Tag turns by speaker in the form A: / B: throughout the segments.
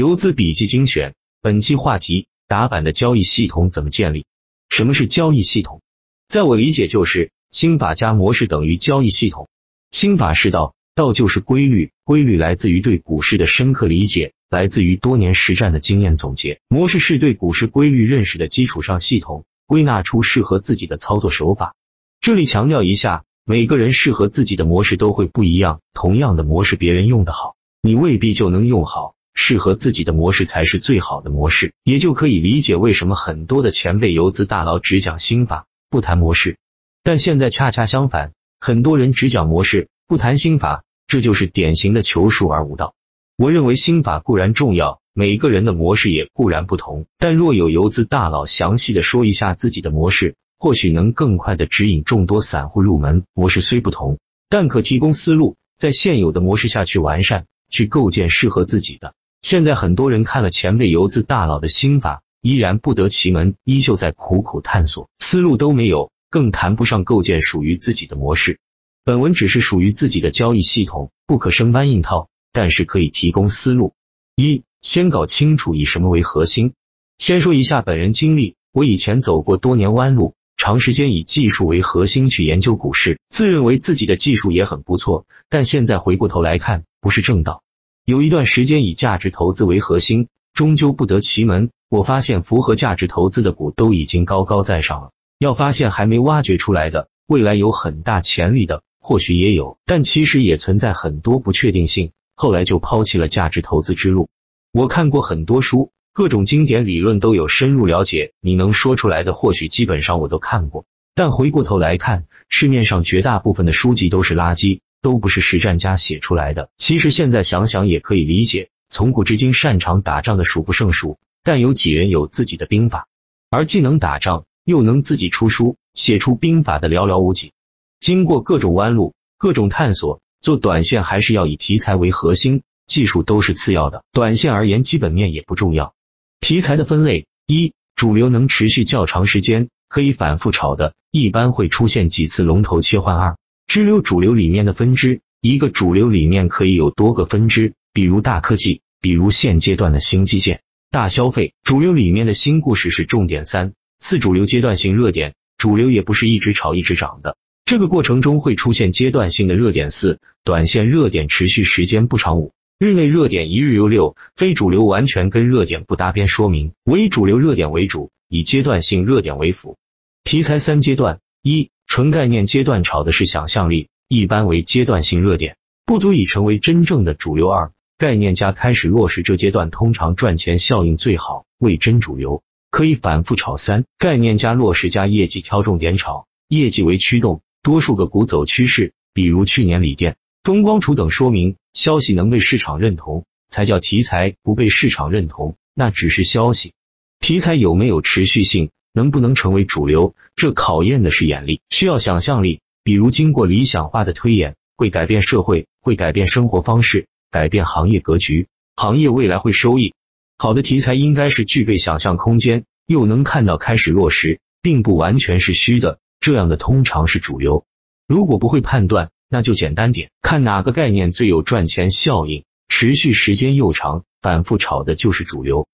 A: 游资笔记精选，本期话题：打板的交易系统怎么建立？什么是交易系统？在我理解，就是心法加模式等于交易系统。心法是道，道就是规律，规律来自于对股市的深刻理解，来自于多年实战的经验总结。模式是对股市规律认识的基础上，系统归纳出适合自己的操作手法。这里强调一下，每个人适合自己的模式都会不一样，同样的模式别人用的好，你未必就能用好。适合自己的模式才是最好的模式，也就可以理解为什么很多的前辈游资大佬只讲心法，不谈模式。但现在恰恰相反，很多人只讲模式，不谈心法，这就是典型的求术而无道。我认为心法固然重要，每个人的模式也固然不同，但若有游资大佬详细的说一下自己的模式，或许能更快的指引众多散户入门。模式虽不同，但可提供思路，在现有的模式下去完善，去构建适合自己的。现在很多人看了前辈游资大佬的心法，依然不得其门，依旧在苦苦探索，思路都没有，更谈不上构建属于自己的模式。本文只是属于自己的交易系统，不可生搬硬套，但是可以提供思路。一，先搞清楚以什么为核心。先说一下本人经历，我以前走过多年弯路，长时间以技术为核心去研究股市，自认为自己的技术也很不错，但现在回过头来看，不是正道。有一段时间以价值投资为核心，终究不得其门。我发现符合价值投资的股都已经高高在上了，要发现还没挖掘出来的，未来有很大潜力的，或许也有，但其实也存在很多不确定性。后来就抛弃了价值投资之路。我看过很多书，各种经典理论都有深入了解，你能说出来的，或许基本上我都看过。但回过头来看，市面上绝大部分的书籍都是垃圾。都不是实战家写出来的。其实现在想想也可以理解，从古至今擅长打仗的数不胜数，但有几人有自己的兵法？而既能打仗又能自己出书写出兵法的寥寥无几。经过各种弯路、各种探索，做短线还是要以题材为核心，技术都是次要的。短线而言，基本面也不重要。题材的分类：一、主流能持续较长时间，可以反复炒的，一般会出现几次龙头切换。二支流主流里面的分支，一个主流里面可以有多个分支，比如大科技，比如现阶段的新基建、大消费。主流里面的新故事是重点。三次主流阶段性热点，主流也不是一直炒一直涨的，这个过程中会出现阶段性的热点。四短线热点持续时间不长。五日内热点一日游。六非主流完全跟热点不搭边，说明为主流热点为主，以阶段性热点为辅。题材三阶段一。纯概念阶段炒的是想象力，一般为阶段性热点，不足以成为真正的主流。二概念加开始落实这阶段，通常赚钱效应最好，为真主流，可以反复炒。三概念加落实加业绩挑重点炒，业绩为驱动，多数个股走趋势，比如去年锂电、中光储等，说明消息能被市场认同，才叫题材；不被市场认同，那只是消息。题材有没有持续性？能不能成为主流，这考验的是眼力，需要想象力。比如经过理想化的推演，会改变社会，会改变生活方式，改变行业格局，行业未来会收益。好的题材应该是具备想象空间，又能看到开始落实，并不完全是虚的，这样的通常是主流。如果不会判断，那就简单点，看哪个概念最有赚钱效应，持续时间又长，反复炒的就是主流。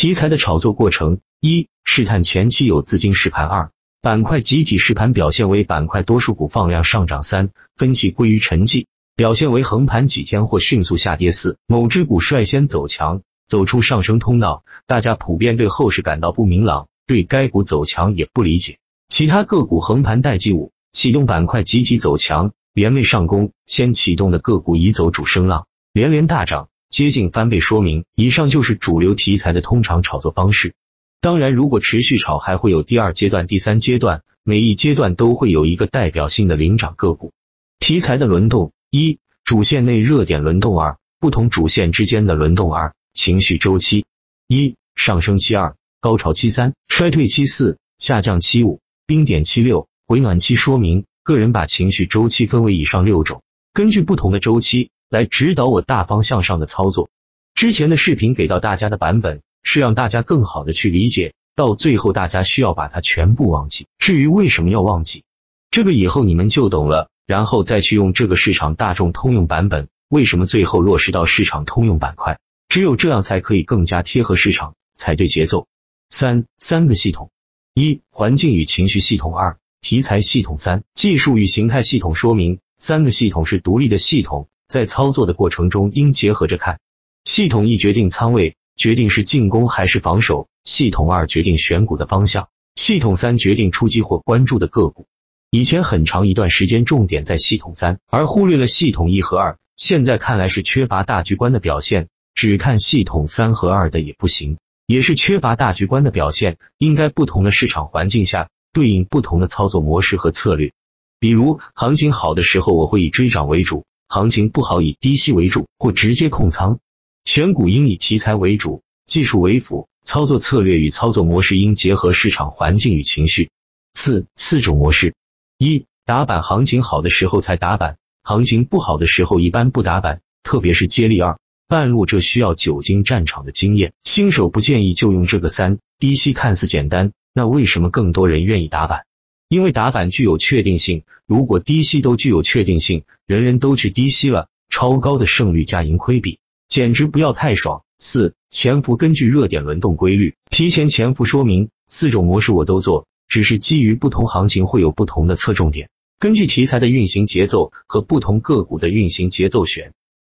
A: 题材的炒作过程：一、试探前期有资金试盘；二、板块集体试盘表现为板块多数股放量上涨；三、分歧归于沉寂，表现为横盘几天或迅速下跌；四、某只股率先走强，走出上升通道，大家普遍对后市感到不明朗，对该股走强也不理解。其他个股横盘待机五、启动板块集体走强，连袂上攻，先启动的个股已走主升浪，连连大涨。接近翻倍，说明以上就是主流题材的通常炒作方式。当然，如果持续炒，还会有第二阶段、第三阶段，每一阶段都会有一个代表性的领涨个股。题材的轮动：一、主线内热点轮动；二、不同主线之间的轮动；二、情绪周期：一、上升期；二、高潮期；三、衰退期；四、下降期；五、冰点期；六、回暖期。说明个人把情绪周期分为以上六种，根据不同的周期。来指导我大方向上的操作。之前的视频给到大家的版本是让大家更好的去理解，到最后大家需要把它全部忘记。至于为什么要忘记，这个以后你们就懂了，然后再去用这个市场大众通用版本。为什么最后落实到市场通用板块？只有这样才可以更加贴合市场，踩对节奏。三三个系统：一、环境与情绪系统；二、题材系统；三、技术与形态系统。说明三个系统是独立的系统，在操作的过程中应结合着看。系统一决定仓位，决定是进攻还是防守；系统二决定选股的方向；系统三决定出击或关注的个股。以前很长一段时间重点在系统三，而忽略了系统一和二。现在看来是缺乏大局观的表现。只看系统三和二的也不行，也是缺乏大局观的表现。应该不同的市场环境下对应不同的操作模式和策略。比如行情好的时候，我会以追涨为主；行情不好，以低吸为主或直接控仓。选股应以题材为主，技术为辅。操作策略与操作模式应结合市场环境与情绪。四四种模式：一打板，行情好的时候才打板，行情不好的时候一般不打板，特别是接力二。半路这需要久经战场的经验，新手不建议就用这个三低吸。看似简单，那为什么更多人愿意打板？因为打板具有确定性。如果低吸都具有确定性，人人都去低吸了，超高的胜率加盈亏比，简直不要太爽。四潜伏，根据热点轮动规律提前潜伏。说明四种模式我都做，只是基于不同行情会有不同的侧重点，根据题材的运行节奏和不同个股的运行节奏选。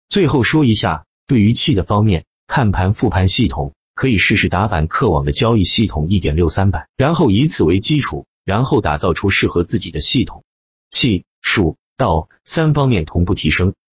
A: 最后说一下。对于气的方面，看盘复盘系统可以试试打板客网的交易系统一点六三版，然后以此为基础，然后打造出适合自己的系统。气、数、道三方面同步提升。